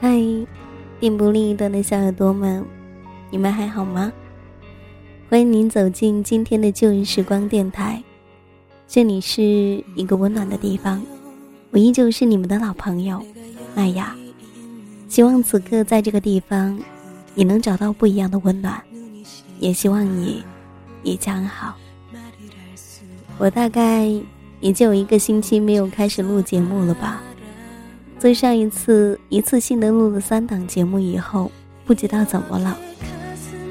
嗨，电波另一端的小耳朵们，你们还好吗？欢迎您走进今天的旧日时光电台，这里是一个温暖的地方，我依旧是你们的老朋友麦雅。希望此刻在这个地方，你能找到不一样的温暖，也希望你一切安好。我大概已经有一个星期没有开始录节目了吧。自上一次一次性的录了三档节目以后，不知道怎么了，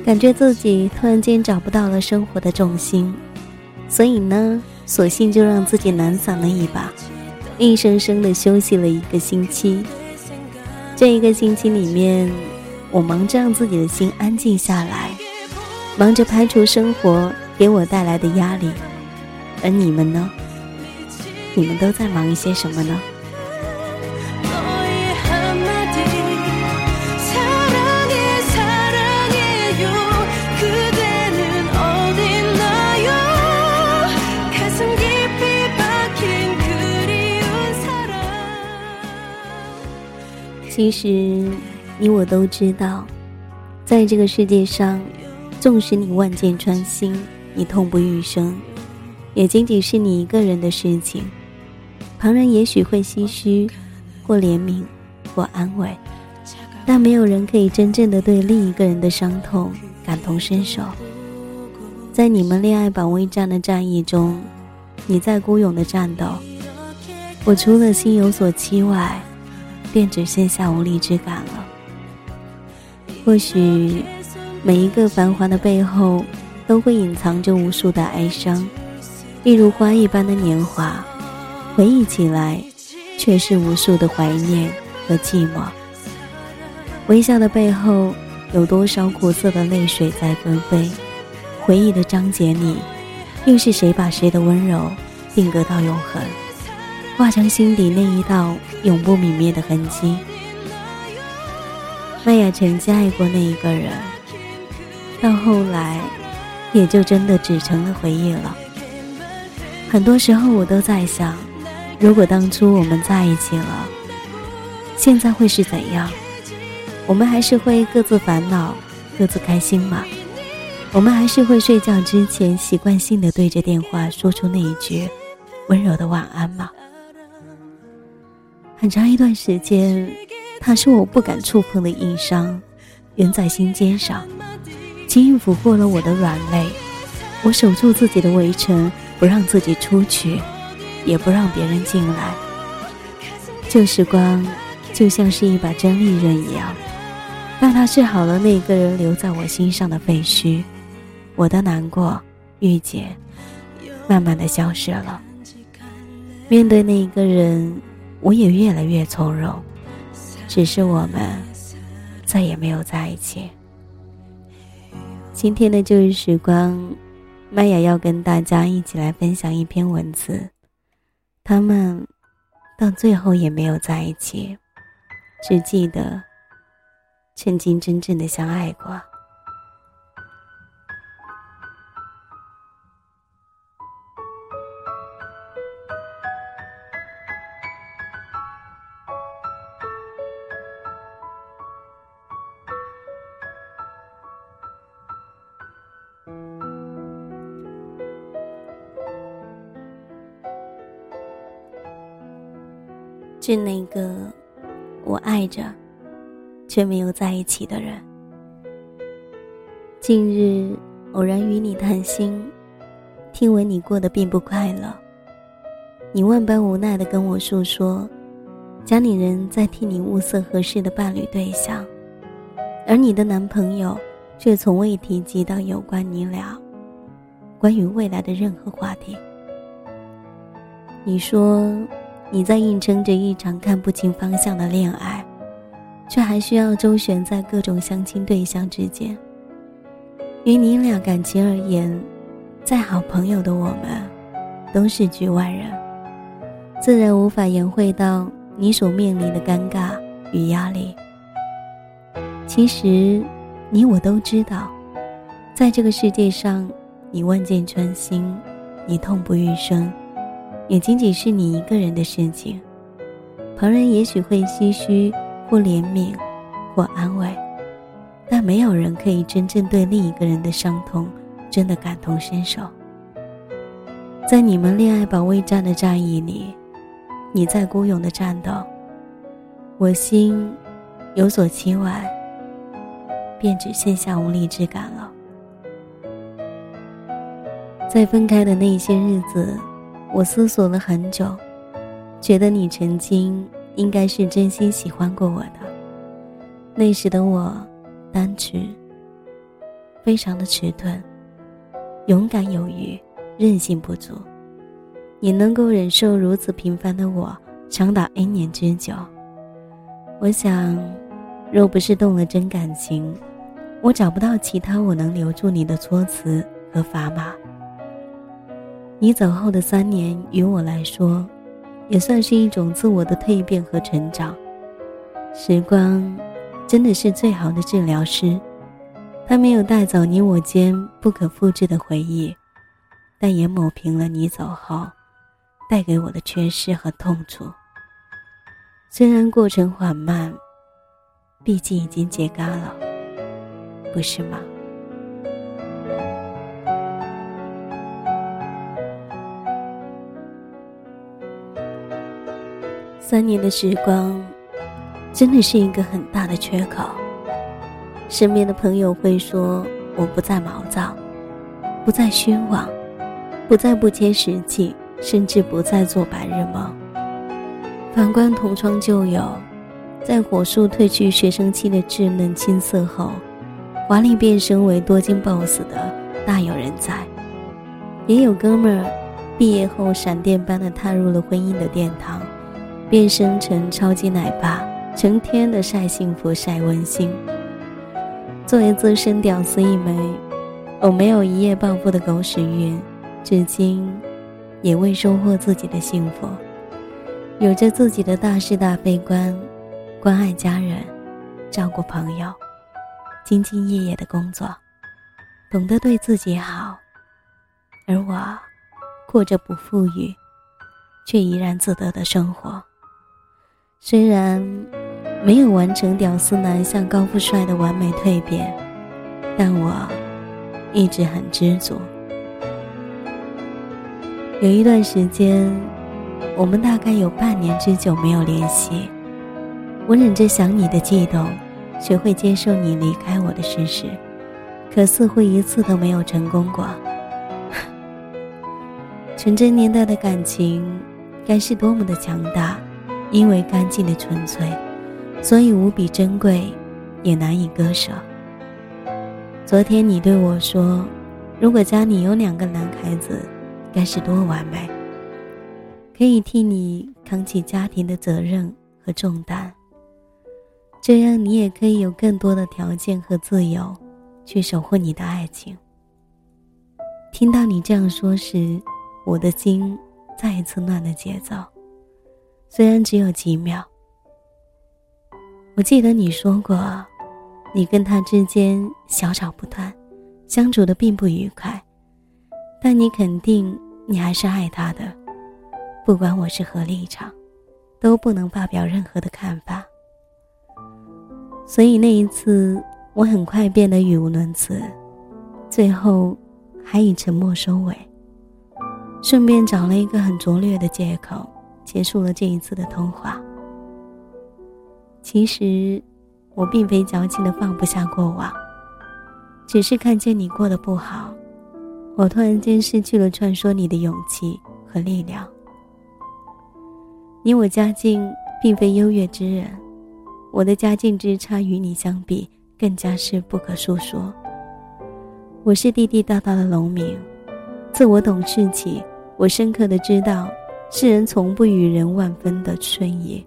感觉自己突然间找不到了生活的重心，所以呢，索性就让自己懒散了一把，硬生生的休息了一个星期。这一个星期里面，我忙着让自己的心安静下来，忙着排除生活给我带来的压力，而你们呢？你们都在忙一些什么呢？其实，你我都知道，在这个世界上，纵使你万箭穿心，你痛不欲生，也仅仅是你一个人的事情。旁人也许会唏嘘，或怜悯，或安慰，但没有人可以真正的对另一个人的伤痛感同身受。在你们恋爱保卫战的战役中，你在孤勇的战斗，我除了心有所期外。便只剩下无力之感了。或许，每一个繁华的背后，都会隐藏着无数的哀伤，一如花一般的年华，回忆起来，却是无数的怀念和寂寞。微笑的背后，有多少苦涩的泪水在纷飞？回忆的章节里，又是谁把谁的温柔定格到永恒？化成心底那一道永不泯灭的痕迹。麦雅曾经爱过那一个人，到后来，也就真的只成了回忆了。很多时候，我都在想，如果当初我们在一起了，现在会是怎样？我们还是会各自烦恼，各自开心吗？我们还是会睡觉之前习惯性的对着电话说出那一句温柔的晚安吗？很长一段时间，他是我不敢触碰的硬伤，悬在心尖上，轻易俘获了我的软肋。我守住自己的围城，不让自己出去，也不让别人进来。旧时光就像是一把真利刃一样，当他治好了那个人留在我心上的废墟，我的难过、郁结，慢慢的消失了。面对那一个人。我也越来越从容，只是我们再也没有在一起。今天的旧日时光，麦雅要跟大家一起来分享一篇文字。他们到最后也没有在一起，只记得曾经真正的相爱过。是那个我爱着却没有在一起的人。近日偶然与你谈心，听闻你过得并不快乐。你万般无奈的跟我诉说，家里人在替你物色合适的伴侣对象，而你的男朋友却从未提及到有关你俩、关于未来的任何话题。你说。你在硬撑着一场看不清方向的恋爱，却还需要周旋在各种相亲对象之间。于你俩感情而言，再好朋友的我们，都是局外人，自然无法言会到你所面临的尴尬与压力。其实，你我都知道，在这个世界上，你万箭穿心，你痛不欲生。也仅仅是你一个人的事情，旁人也许会唏嘘或怜悯，或安慰，但没有人可以真正对另一个人的伤痛真的感同身受。在你们恋爱保卫战的战役里，你在孤勇的战斗，我心有所期望，便只剩下无力之感了。在分开的那些日子，我思索了很久，觉得你曾经应该是真心喜欢过我的。那时的我，单纯，非常的迟钝，勇敢有余。任性不足，你能够忍受如此平凡的我长达 N 年之久。我想，若不是动了真感情，我找不到其他我能留住你的措辞和砝码。你走后的三年，于我来说，也算是一种自我的蜕变和成长。时光，真的是最好的治疗师，它没有带走你我间不可复制的回忆。但也抹平了你走后带给我的缺失和痛楚。虽然过程缓慢，毕竟已经结痂了，不是吗？三年的时光，真的是一个很大的缺口。身边的朋友会说我不再毛躁，不再虚妄。不再不切实际，甚至不再做白日梦。反观同窗旧友，在火速褪去学生期的稚嫩青涩后，华丽变身为多金 boss 的大有人在。也有哥们儿毕业后闪电般的踏入了婚姻的殿堂，变身成超级奶爸，成天的晒幸福晒温馨。作为资深屌丝一枚，我没有一夜暴富的狗屎运。至今，也未收获自己的幸福。有着自己的大是大非观，关爱家人，照顾朋友，兢兢业业的工作，懂得对自己好。而我，过着不富裕，却怡然自得的生活。虽然没有完成屌丝男向高富帅的完美蜕变，但我一直很知足。有一段时间，我们大概有半年之久没有联系。我忍着想你的悸动，学会接受你离开我的事实，可似乎一次都没有成功过。纯真年代的感情，该是多么的强大，因为干净的纯粹，所以无比珍贵，也难以割舍。昨天你对我说，如果家里有两个男孩子。该是多完美，可以替你扛起家庭的责任和重担，这样你也可以有更多的条件和自由，去守护你的爱情。听到你这样说时，我的心再一次乱了节奏，虽然只有几秒。我记得你说过，你跟他之间小吵不断，相处的并不愉快，但你肯定。你还是爱他的，不管我是何立场，都不能发表任何的看法。所以那一次，我很快变得语无伦次，最后还以沉默收尾，顺便找了一个很拙劣的借口，结束了这一次的通话。其实，我并非矫情的放不下过往，只是看见你过得不好。我突然间失去了传说你的勇气和力量。你我家境并非优越之人，我的家境之差与你相比更加是不可诉说。我是地地道道的农民，自我懂事起，我深刻的知道，世人从不与人万分的顺意，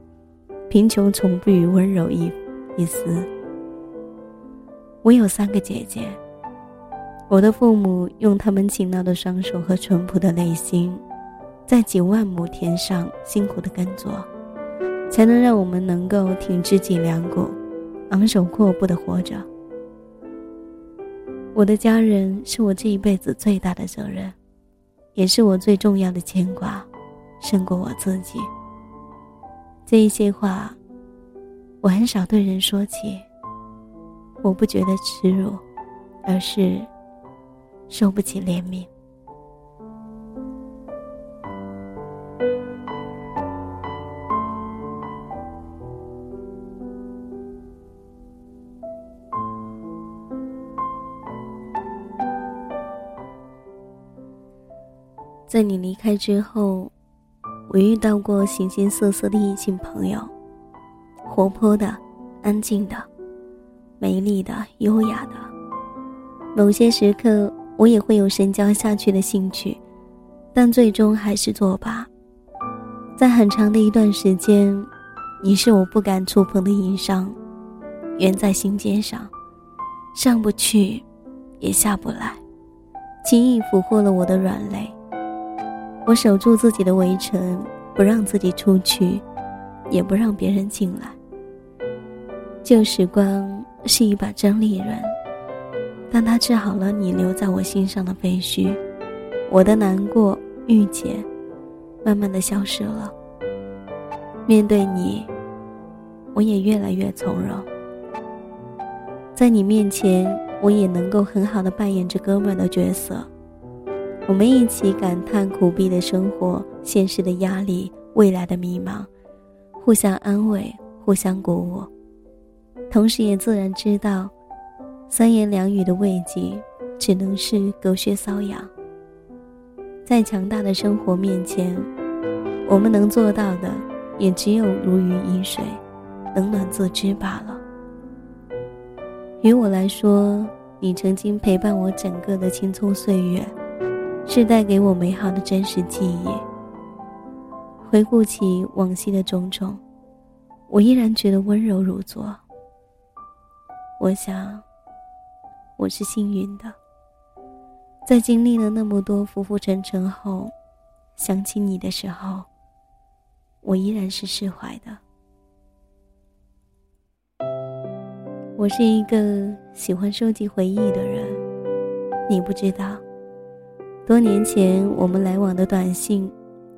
贫穷从不与温柔一一丝。我有三个姐姐。我的父母用他们勤劳的双手和淳朴的内心，在几万亩田上辛苦的耕作，才能让我们能够挺直脊梁骨，昂首阔步的活着。我的家人是我这一辈子最大的责任，也是我最重要的牵挂，胜过我自己。这一些话，我很少对人说起。我不觉得耻辱，而是受不起怜悯。在你离开之后，我遇到过形形色色的异性朋友，活泼的、安静的、美丽的、优雅的。某些时刻，我也会有深交下去的兴趣，但最终还是作罢。在很长的一段时间，你是我不敢触碰的硬伤，缘在心尖上，上不去，也下不来，轻易俘获了我的软肋。我守住自己的围城，不让自己出去，也不让别人进来。旧时光是一把真利刃，当它治好了你留在我心上的废墟，我的难过、郁结，慢慢的消失了。面对你，我也越来越从容。在你面前，我也能够很好的扮演着哥们的角色。我们一起感叹苦逼的生活、现实的压力、未来的迷茫，互相安慰，互相鼓舞，同时也自然知道，三言两语的慰藉只能是隔靴搔痒。在强大的生活面前，我们能做到的也只有如鱼饮水，冷暖自知罢了。于我来说，你曾经陪伴我整个的青葱岁月。是带给我美好的真实记忆。回顾起往昔的种种，我依然觉得温柔如昨。我想，我是幸运的，在经历了那么多浮浮沉沉后，想起你的时候，我依然是释怀的。我是一个喜欢收集回忆的人，你不知道。多年前我们来往的短信，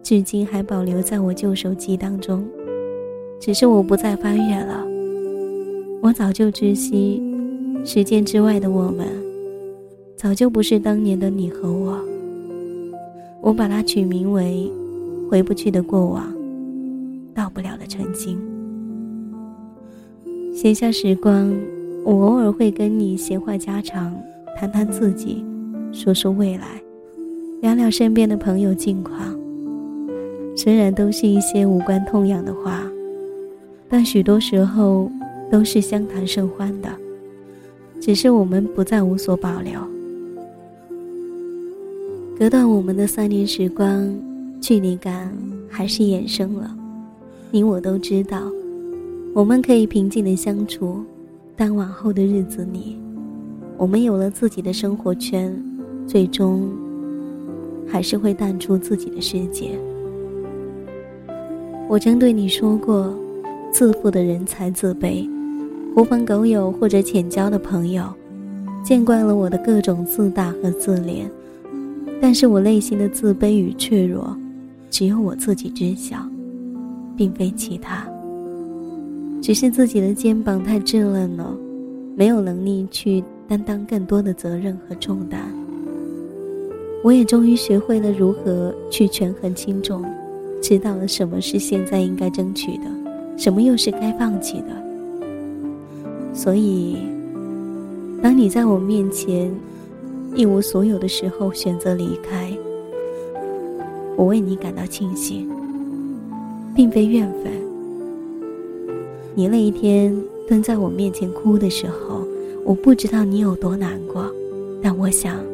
至今还保留在我旧手机当中。只是我不再翻阅了。我早就知悉，时间之外的我们，早就不是当年的你和我。我把它取名为“回不去的过往，到不了的曾经”。闲暇时光，我偶尔会跟你闲话家常，谈谈自己，说说未来。聊聊身边的朋友近况，虽然都是一些无关痛痒的话，但许多时候都是相谈甚欢的。只是我们不再无所保留。隔断我们的三年时光，距离感还是衍生了。你我都知道，我们可以平静的相处，但往后的日子里，我们有了自己的生活圈，最终。还是会淡出自己的世界。我曾对你说过，自负的人才自卑，狐朋狗友或者浅交的朋友，见惯了我的各种自大和自怜，但是我内心的自卑与脆弱，只有我自己知晓，并非其他。只是自己的肩膀太稚嫩了，没有能力去担当更多的责任和重担。我也终于学会了如何去权衡轻重，知道了什么是现在应该争取的，什么又是该放弃的。所以，当你在我面前一无所有的时候选择离开，我为你感到庆幸，并非怨愤。你那一天蹲在我面前哭的时候，我不知道你有多难过，但我想。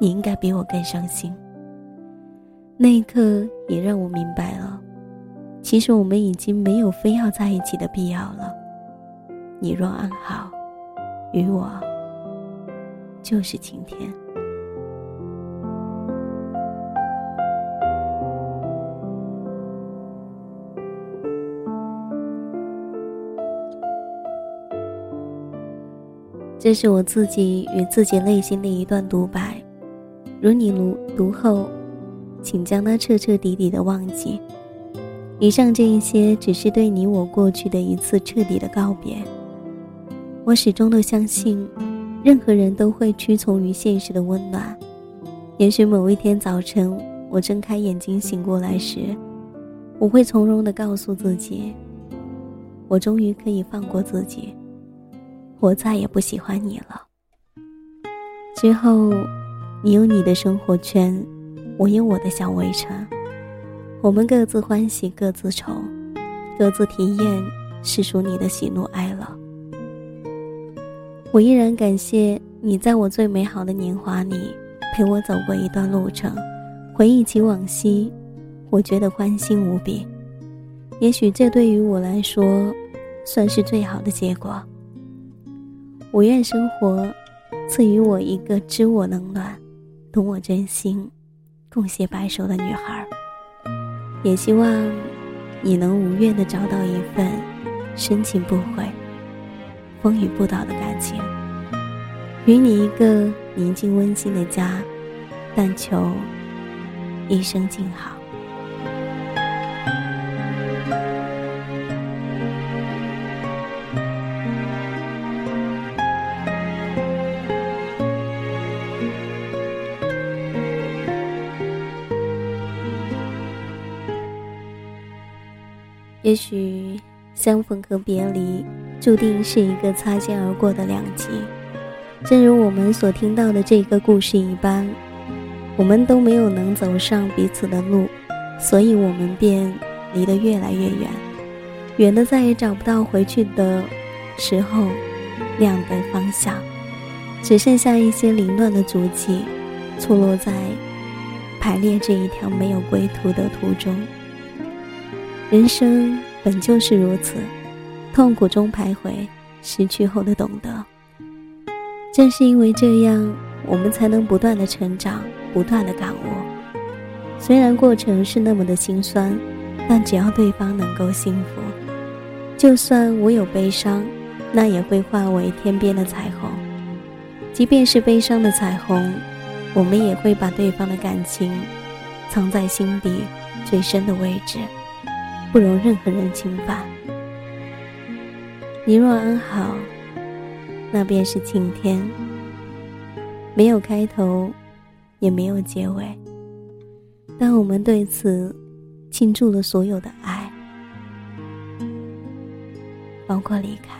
你应该比我更伤心。那一刻也让我明白了，其实我们已经没有非要在一起的必要了。你若安好，与我就是晴天。这是我自己与自己内心的一段独白。如你读读后，请将它彻彻底底的忘记。以上这一些，只是对你我过去的一次彻底的告别。我始终都相信，任何人都会屈从于现实的温暖。也许某一天早晨，我睁开眼睛醒过来时，我会从容的告诉自己，我终于可以放过自己，我再也不喜欢你了。之后，你有你的生活圈，我有我的小围城。我们各自欢喜，各自愁，各自体验世俗里的喜怒哀乐。我依然感谢你，在我最美好的年华里陪我走过一段路程，回忆起往昔，我觉得欢欣无比。也许这对于我来说，算是最好的结果。我愿生活赐予我一个知我冷暖、懂我真心、共携白首的女孩。也希望你能无怨的找到一份深情不悔、风雨不倒的感情，与你一个宁静温馨的家，但求一生静好。也许相逢和别离，注定是一个擦肩而过的两极。正如我们所听到的这个故事一般，我们都没有能走上彼此的路，所以我们便离得越来越远，远的再也找不到回去的时候，亮的方向，只剩下一些凌乱的足迹，错落在排列这一条没有归途的途中。人生本就是如此，痛苦中徘徊，失去后的懂得。正是因为这样，我们才能不断的成长，不断的感悟。虽然过程是那么的心酸，但只要对方能够幸福，就算我有悲伤，那也会化为天边的彩虹。即便是悲伤的彩虹，我们也会把对方的感情藏在心底最深的位置。不容任何人侵犯。你若安好，那便是晴天。没有开头，也没有结尾，但我们对此倾注了所有的爱，包括离开。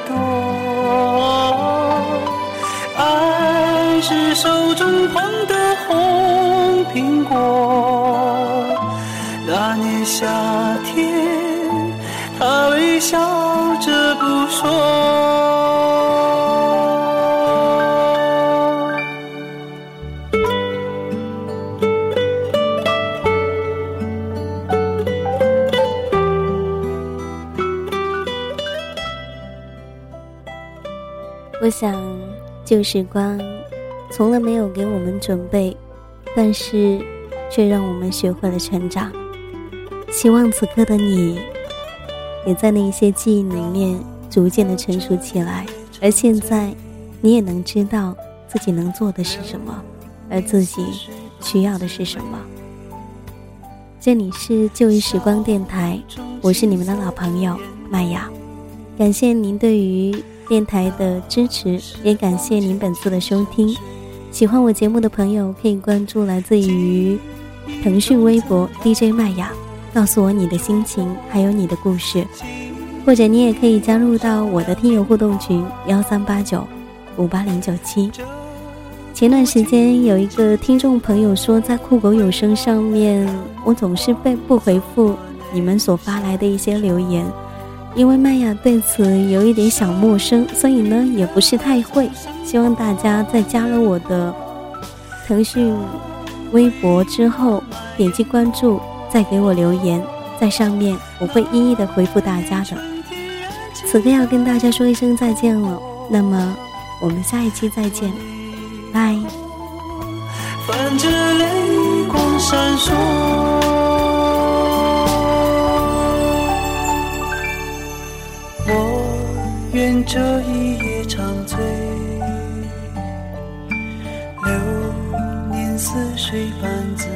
手中捧的红苹果。那年夏天，他微笑着不说。我想，旧时光。从来没有给我们准备，但是却让我们学会了成长。希望此刻的你，也在那些记忆里面逐渐的成熟起来。而现在，你也能知道自己能做的是什么，而自己需要的是什么。这里是旧日时光电台，我是你们的老朋友麦雅，感谢您对于电台的支持，也感谢您本次的收听。喜欢我节目的朋友可以关注来自于腾讯微博 DJ 麦雅，告诉我你的心情，还有你的故事，或者你也可以加入到我的听友互动群幺三八九五八零九七。前段时间有一个听众朋友说，在酷狗有声上面，我总是被不回复你们所发来的一些留言，因为麦雅对此有一点小陌生，所以呢也不是太会。希望大家在加了我的腾讯微博之后，点击关注，再给我留言，在上面我会一一的回复大家的。此刻要跟大家说一声再见了，那么我们下一期再见。拜。泛着泪光闪烁，这一夜长醉，流年似水般滋。